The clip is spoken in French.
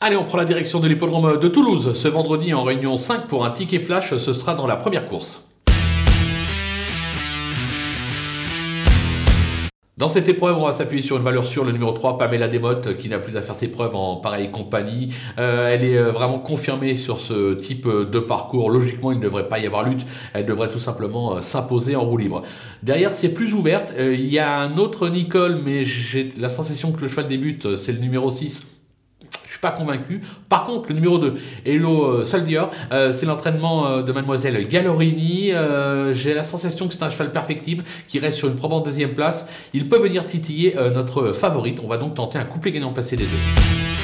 Allez, on prend la direction de l'hippodrome de Toulouse. Ce vendredi en réunion 5 pour un ticket flash, ce sera dans la première course. Dans cette épreuve, on va s'appuyer sur une valeur sûre, le numéro 3, Pamela Desmottes, qui n'a plus à faire ses preuves en pareille compagnie. Euh, elle est euh, vraiment confirmée sur ce type de parcours. Logiquement, il ne devrait pas y avoir lutte. Elle devrait tout simplement euh, s'imposer en roue libre. Derrière, c'est plus ouverte. Il y a un autre Nicole, mais j'ai la sensation que le cheval débute, c'est le numéro 6 pas convaincu. Par contre, le numéro 2, Hello euh, Soldier, euh, c'est l'entraînement euh, de mademoiselle Gallorini. J'ai la sensation que c'est un cheval perfectible qui reste sur une probante deuxième place. Il peut venir titiller notre favorite. On va donc tenter un couplet gagnant placé des deux.